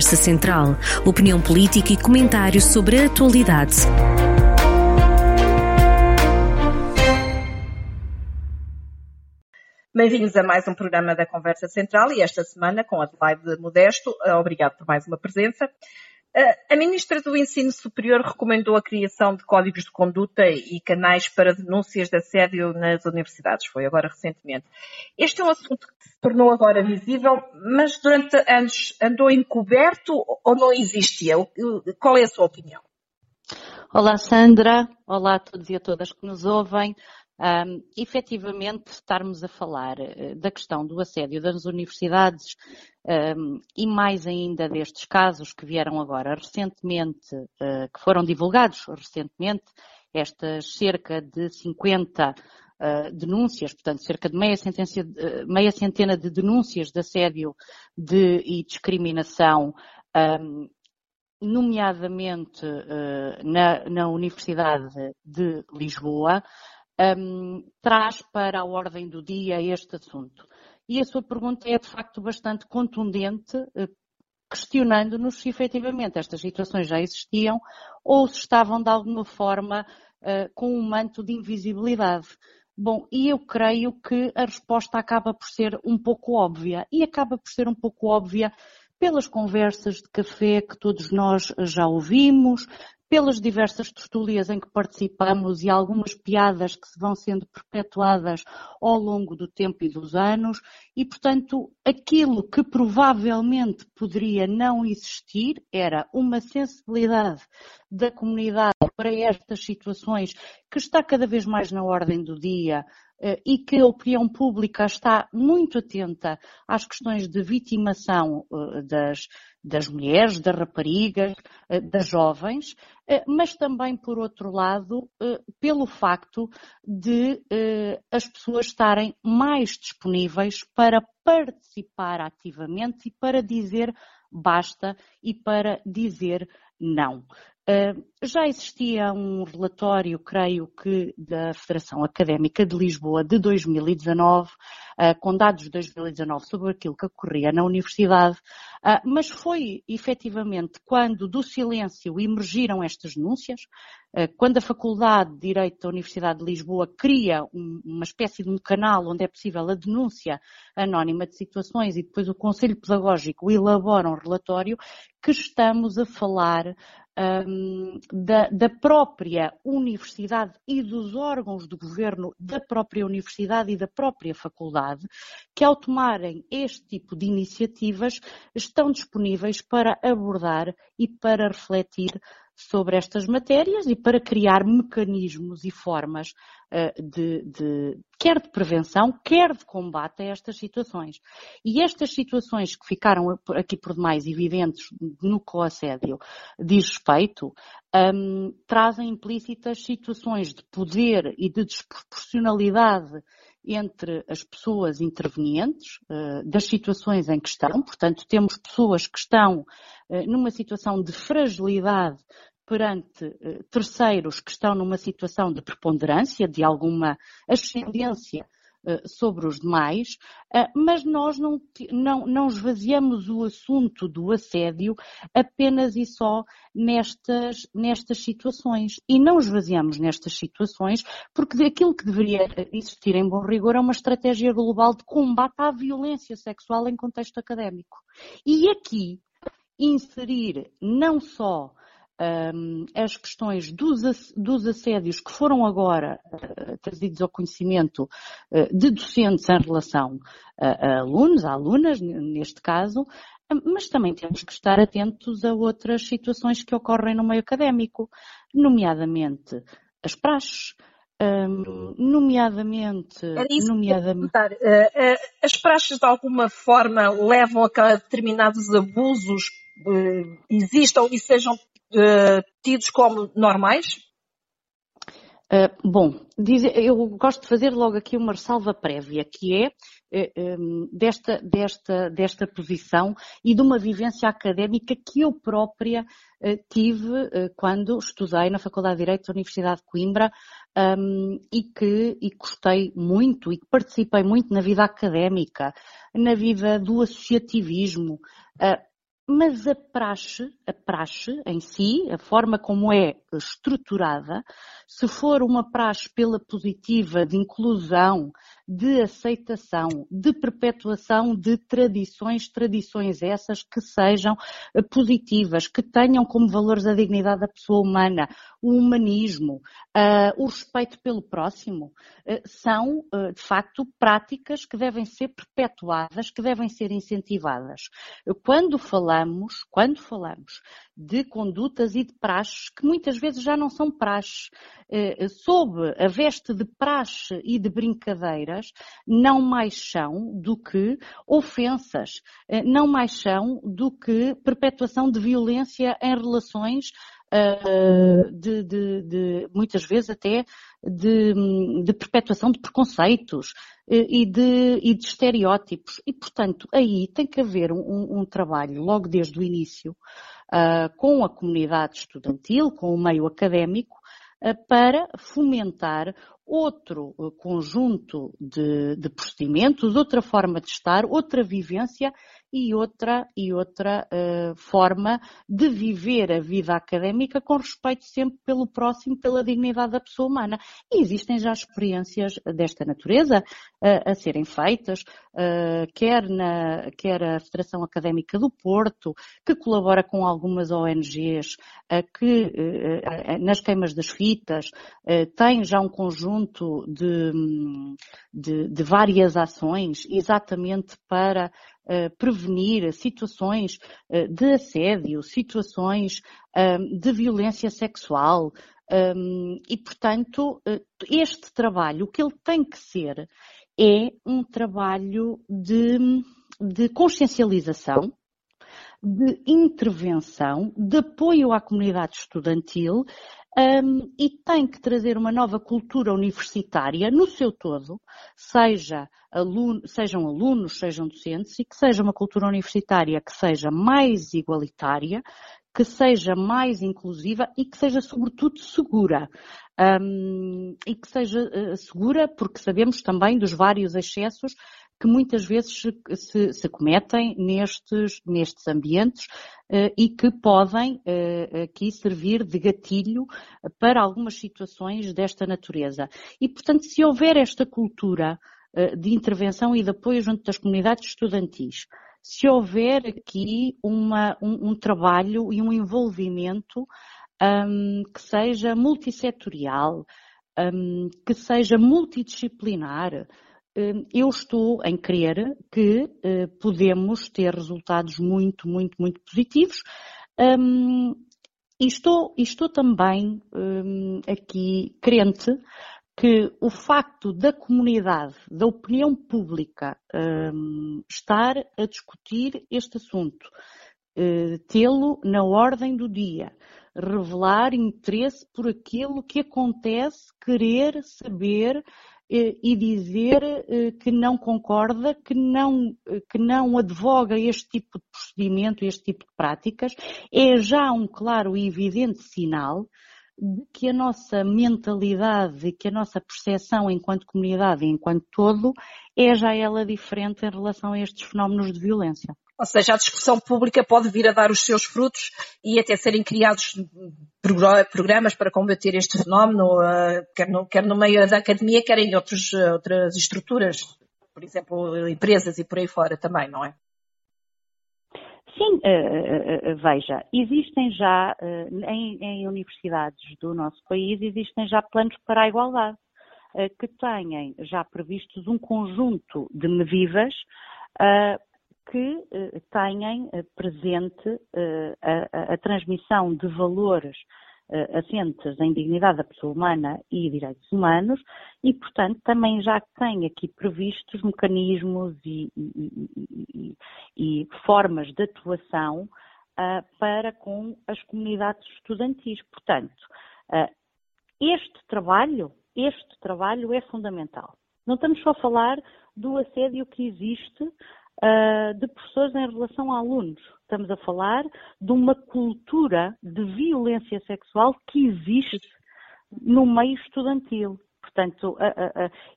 Conversa Central. Opinião política e comentários sobre a atualidade. Bem-vindos a mais um programa da Conversa Central e esta semana com Adelaide Modesto. Obrigado por mais uma presença. A Ministra do Ensino Superior recomendou a criação de códigos de conduta e canais para denúncias de assédio nas universidades. Foi agora recentemente. Este é um assunto que se tornou agora visível, mas durante anos andou encoberto ou não existia? Qual é a sua opinião? Olá, Sandra. Olá a todos e a todas que nos ouvem. Um, efetivamente, estarmos a falar uh, da questão do assédio das universidades um, e mais ainda destes casos que vieram agora recentemente, uh, que foram divulgados recentemente, estas cerca de 50 uh, ah, denúncias, portanto, cerca de meia, meia, centena de denúncias de assédio de, e discriminação um, nomeadamente na, na, Universidade de Lisboa, um, traz para a ordem do dia este assunto. E a sua pergunta é de facto bastante contundente, eh, questionando-nos se efetivamente estas situações já existiam ou se estavam de alguma forma uh, com um manto de invisibilidade. Bom, e eu creio que a resposta acaba por ser um pouco óbvia. E acaba por ser um pouco óbvia pelas conversas de café que todos nós já ouvimos, pelas diversas tertúlias em que participamos e algumas piadas que se vão sendo perpetuadas ao longo do tempo e dos anos, e, portanto, aquilo que provavelmente poderia não existir era uma sensibilidade da comunidade para estas situações que está cada vez mais na ordem do dia, e que a opinião pública está muito atenta às questões de vitimação eh, das, das mulheres, das raparigas, eh, das jovens, mas também, por outro lado, pelo facto de as pessoas estarem mais disponíveis para participar ativamente e para dizer basta e para dizer não. Já existia um relatório, creio que, da Federação Académica de Lisboa de 2019, ah, com dados de 2019 sobre aquilo que ocorria na universidade, ah, mas foi efetivamente quando do silêncio emergiram estas denúncias, quando a Faculdade de Direito da Universidade de Lisboa cria uma espécie de um canal onde é possível a denúncia anónima de situações e depois o Conselho Pedagógico elabora um relatório, que estamos a falar um, da, da, própria universidade e dos órgãos do governo da própria universidade e da própria faculdade, que ao tomarem este tipo de iniciativas estão disponíveis para abordar e para refletir sobre estas matérias e para criar mecanismos e formas uh, de, de, quer de prevenção, quer de combate a estas situações. E estas situações que ficaram aqui por demais evidentes no coassédio diz respeito, um, trazem implícitas situações de poder e de desproporcionalidade entre as pessoas intervenientes, uh, das situações em que estão. Portanto, temos pessoas que estão uh, numa situação de fragilidade perante eh, terceiros que estão numa situação de preponderância, de alguma ascendência eh, sobre os demais, eh, mas nós não, não, não esvaziamos o assunto do assédio apenas e só nestas, nestas situações. E não esvaziamos nestas situações porque aquilo que deveria existir em bom rigor é uma estratégia global de combate à violência sexual em contexto académico. E aqui inserir não só um, as questões dos, dos, assédios que foram agora uh, trazidos ao conhecimento uh, de docentes em relação a, a alunos, a alunas, neste caso, mas também temos que estar atentos a outras situações que ocorrem no meio académico, nomeadamente as praxes, um, nomeadamente. Era isso nomeadamente... As praxes de alguma forma levam a determinados abusos existam e sejam uh, tidos como normais? Uh, bom, diz, eu gosto de fazer logo aqui uma ressalva prévia, que é uh, um, desta, desta, desta posição e de uma vivência académica que eu própria uh, tive quando estudei na Faculdade de Direito da Universidade de Coimbra um, e que e gostei muito e que participei muito na vida académica, na vida do associativismo mas a praxe, a praxe em si, a forma como é estruturada, se for uma praxe pela positiva de inclusão, de aceitação, de perpetuação de tradições, tradições essas que sejam eh, positivas, que tenham como valores a dignidade da pessoa humana, o humanismo, uh, o respeito pelo próximo, uh, são, uh, de facto, práticas que devem ser perpetuadas, que devem ser incentivadas. Quando falamos, quando falamos de condutas e de praxes que muitas vezes já não são praxes. Sob a veste de praxe e de não mais são do que ofensas, eh, não mais são do que perpetuação de violência em relações Uh, de, de, de, muitas vezes até de, de perpetuação de preconceitos uh, e, de, e de estereótipos. E, portanto, aí tem que haver um, um trabalho logo desde o início uh, com a comunidade estudantil, com o meio académico, para fomentar outro uh, conjunto de, de procedimentos, outra forma de estar, outra vivência e outra, e outra uh, forma de viver a vida académica com respeito sempre pelo próximo, pela dignidade da pessoa humana. E existem já experiências desta natureza uh, a serem feitas, uh, quer, na, quer a Federação Académica do Porto, que colabora com algumas ONGs, que nas queimas das fitas tem já um conjunto de, de, de várias ações exatamente para prevenir situações uh, de assédio, situações de violência sexual. E, portanto, uh, este trabalho, o que ele tem que ser, é um trabalho de, de consciencialização, de intervenção, de apoio à comunidade estudantil um, e tem que trazer uma nova cultura universitária no seu todo, seja aluno, sejam alunos, sejam docentes, e que seja uma cultura universitária que seja mais igualitária, que seja mais inclusiva e que seja, sobretudo, segura. Um, e que seja uh, segura porque sabemos também dos vários excessos que muitas vezes se, se cometem nestes, nestes ambientes uh, e que podem uh, aqui servir de gatilho para algumas situações desta natureza. E, portanto, se houver esta cultura uh, de intervenção e de apoio junto das comunidades estudantis, se houver aqui uma, um, um trabalho e um envolvimento um, que seja multissetorial, um, que seja multidisciplinar, eu estou em crer que uh, podemos ter resultados muito, muito, muito positivos. Um, e estou, estou também um, aqui crente que o facto da comunidade, da opinião pública, estar a discutir este assunto, uh, tê-lo na ordem do dia, revelar interesse por aquilo que acontece, querer saber e dizer eh, que não concorda, que não, que não advoga este tipo de procedimento, este tipo de práticas, é já um claro e evidente sinal de que a nossa mentalidade que a nossa percepção enquanto comunidade e enquanto todo é já ela diferente em relação a estes fenómenos de violência. Ou seja, a discussão pública pode vir a dar os seus frutos e até serem criados programas para combater este fenómeno, eh, quer no, quer no meio da academia, quer em outros, eh, outras estruturas, por exemplo, empresas e por aí fora também, não é? Sim, uh, veja, existem já, em, em, universidades do nosso país, existem já planos para a igualdade, que têm já previstos um conjunto de medidas que eh, tenham eh, presente eh, a, a, transmissão de valores assentes em dignidade da pessoa humana e direitos humanos e, portanto, também já tem aqui previstos mecanismos e, e, e, e formas de atuação para com as comunidades estudantis. Portanto, este trabalho, este trabalho é fundamental. Não estamos só a falar do assédio que existe uh, de professores em relação a alunos. Estamos a falar de uma cultura de violência sexual que existe no meio estudantil. Portanto,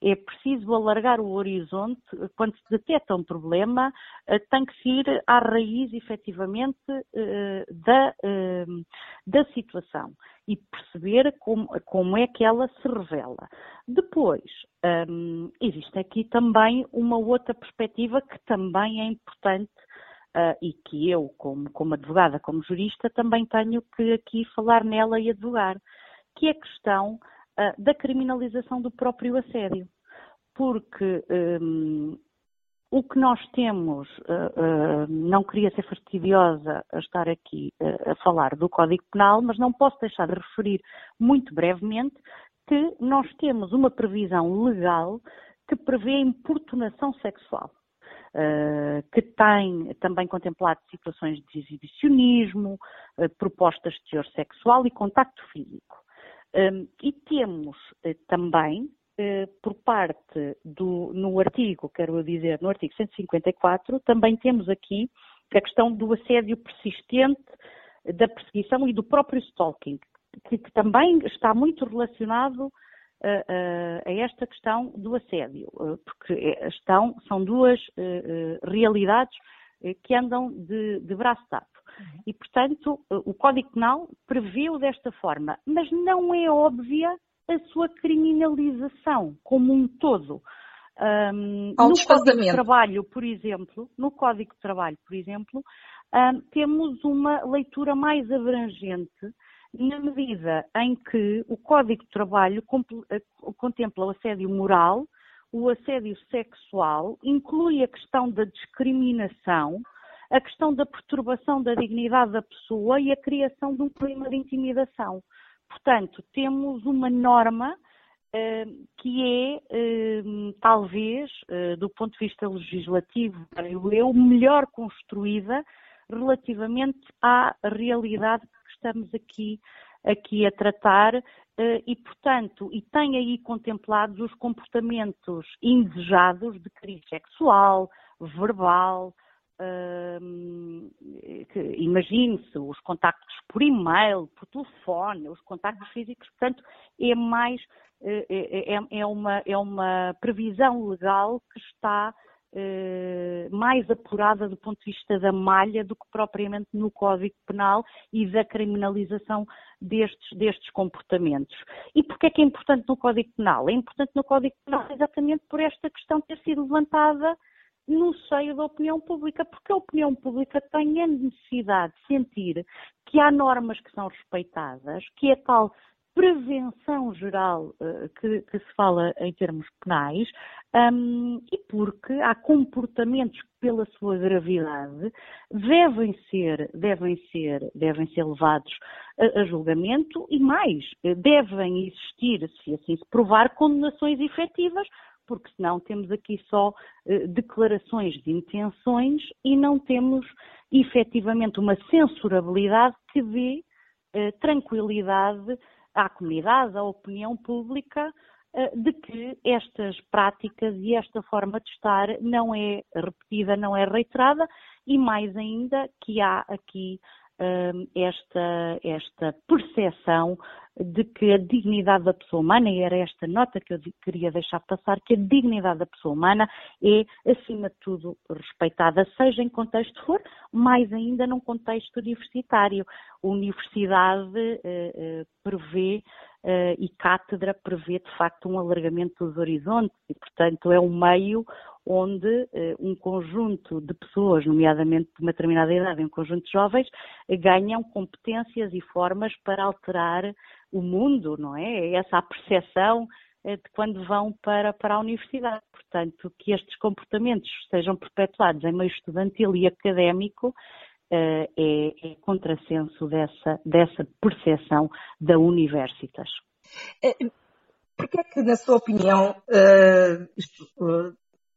é preciso alargar o horizonte. Quando se detecta um problema, tem que se ir à raiz, efetivamente, da, da situação e perceber como, como é que ela se revela. Depois, existe aqui também uma outra perspectiva que também é importante e que eu, como, como advogada, como jurista, também tenho que aqui falar nela e advogar, que é a questão uh, da criminalização do próprio assédio. Porque um, o que nós temos, uh, não queria ser fastidiosa a estar aqui a falar do Código Penal, mas não posso deixar de referir muito brevemente que nós temos uma previsão legal que prevê a importunação sexual. Uh, que tem também contemplado situações de exibicionismo, uh, propostas de teor sexual e contacto físico. E temos uh, também, por parte do, no artigo, quero dizer, no artigo 154, também temos aqui a questão do assédio persistente, da perseguição e do próprio stalking, que, que também está muito relacionado a, a, esta questão do assédio, eh, porque é, estão, são duas eh, eh, realidades que andam de, de braço dado. Uhum. E, portanto, o Código Penal prevê-o desta forma, mas não é óbvia a sua criminalização como um todo. Um, no Código de Trabalho, por exemplo, no Código de Trabalho, por exemplo, um, temos uma leitura mais abrangente na medida em que o Código de Trabalho eh, contempla o assédio moral, o assédio sexual, inclui a questão da discriminação, a questão da perturbação da dignidade da pessoa e a criação de um clima de intimidação. Portanto, temos uma norma eh, que é, eh, talvez, eh, do ponto de vista legislativo, eu, melhor construída relativamente à realidade estamos aqui, aqui a tratar eh, e, portanto, e tem aí contemplados os comportamentos indesejados de crise sexual, verbal, Uh, imagine-se, os contactos por e-mail, por telefone, os contactos físicos, portanto, é mais, é, é, é, uma, é uma previsão legal que está eh, mais apurada do ponto de vista da malha do que propriamente no Código Penal e da criminalização destes, destes comportamentos. E porquê é que é importante no Código Penal? É importante no Código Penal exatamente por esta questão ter sido levantada no seio da opinião pública, porque a opinião pública tem a necessidade de sentir que há normas que são respeitadas, que é tal prevenção geral uh, que, que, se fala em termos penais um, e porque há comportamentos que, pela sua gravidade, devem ser, devem ser, devem ser levados a, a julgamento e mais, devem existir, se assim se provar, condenações efetivas, porque senão temos aqui só uh, declarações de intenções e não temos efetivamente uma censurabilidade que dê tranquilidade à comunidade, à opinião pública, eh, de que estas práticas e esta forma de estar não é repetida, não é reiterada e mais ainda que há aqui esta, esta percepção de que a dignidade da pessoa humana, e era esta nota que eu queria deixar passar, que a dignidade da pessoa humana é, acima de tudo, respeitada, seja em contexto for, mais ainda num contexto universitário. A universidade uh, uh, prevê uh, e cátedra prevê, de facto, um alargamento dos horizontes e, portanto, é um meio onde uh, um conjunto de pessoas, nomeadamente de uma determinada idade, um conjunto de jovens, uh, ganham competências e formas para alterar o mundo, não é? Essa a percepção de quando vão para, para a universidade. Portanto, que estes comportamentos sejam perpetuados em meio estudantil e académico é, é contrassenso dessa, dessa percepção da universitas. Porquê é que, na sua opinião,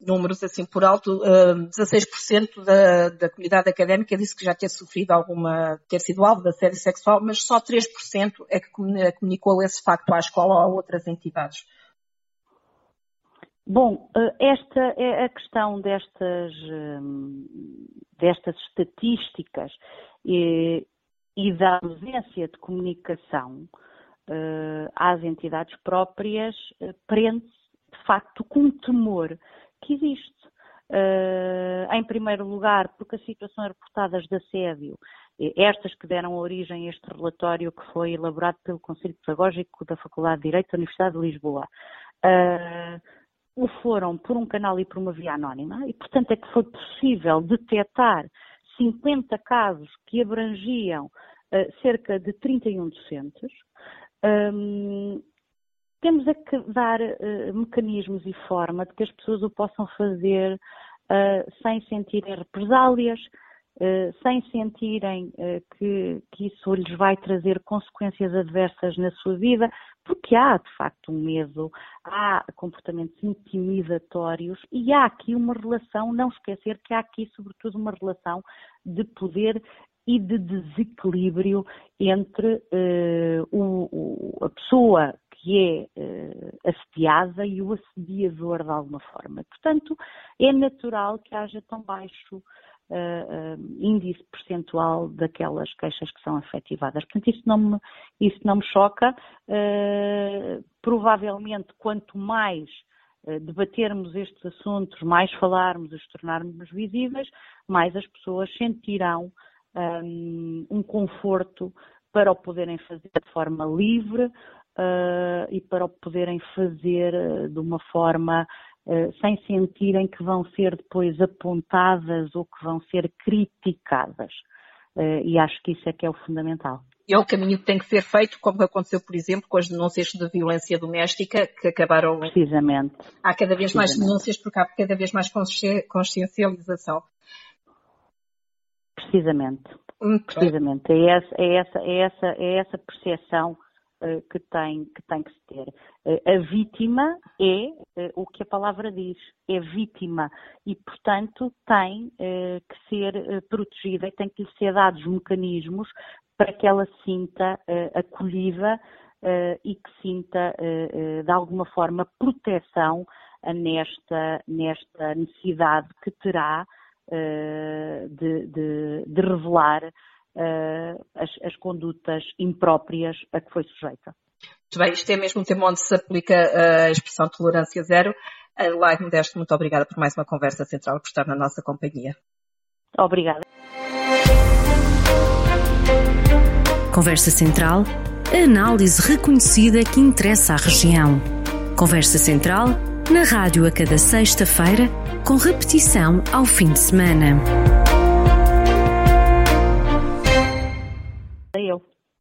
números assim por alto, uh, 16% da, da comunidade académica disse que já ter sofrido alguma, ter sido alvo de assédio sexual, mas só 3% é que comunicou esse facto à escola ou a outras entidades? Bom, esta é a questão destas, destas estatísticas e, e da ausência de comunicação uh, às entidades próprias prende-se, de facto, com temor que existe. Uh, em primeiro lugar, porque as situações reportadas de assédio, estas que deram origem a este relatório que foi elaborado pelo Conselho Pedagógico da Faculdade de Direito da Universidade de Lisboa, uh, o foram por um canal e por uma via anónima, e portanto é que foi possível detectar 50 casos que abrangiam uh, cerca de 31 docentes. Um, temos é que dar uh, mecanismos e forma de que as pessoas o possam fazer uh, sem sentirem represálias, uh, sem sentirem que, que, isso lhes vai trazer consequências adversas na sua vida, porque há de facto um medo, há comportamentos intimidatórios e há aqui uma relação, não esquecer que há aqui sobretudo uma relação de poder e de desequilíbrio entre o, o, a pessoa que é uh, assediada e o assediador de alguma forma. Portanto, é natural que haja tão baixo uh, uh, índice percentual daquelas queixas que são efetivadas. Portanto, isso não me, isso não me choca. provavelmente, quanto mais debatermos estes assuntos, mais falarmos, os tornarmos visíveis, mais as pessoas sentirão um, um conforto para o poderem fazer de forma livre, uh, e para o poderem fazer uh, de uma forma uh, sem sentirem que vão ser depois apontadas ou que vão ser criticadas. e acho que isso é que é o fundamental. É o caminho que tem que ser feito, como aconteceu, por exemplo, com as denúncias de violência doméstica, que acabaram. Precisamente. Há cada vez mais denúncias porque há cada vez mais consciencialização. Precisamente. Precisamente. É essa, é essa, é essa, é essa percepção eh, que tem, que tem que se ter. Eh, a vítima é eh, o que a palavra diz, é vítima e, portanto, tem que ser protegida e tem que lhe ser dados mecanismos para que ela sinta acolhida e que sinta, de alguma forma, proteção nesta, nesta necessidade que terá de, de, de revelar as, as, condutas impróprias a que foi sujeita. Muito bem, isto é mesmo um tema onde se aplica a expressão tolerância zero. Laide Modesto, muito obrigada por mais uma conversa central, por estar na nossa companhia. Obrigada. Conversa Central, a análise reconhecida que interessa à região. Conversa Central, na rádio a cada sexta-feira, com repetição ao fim de semana.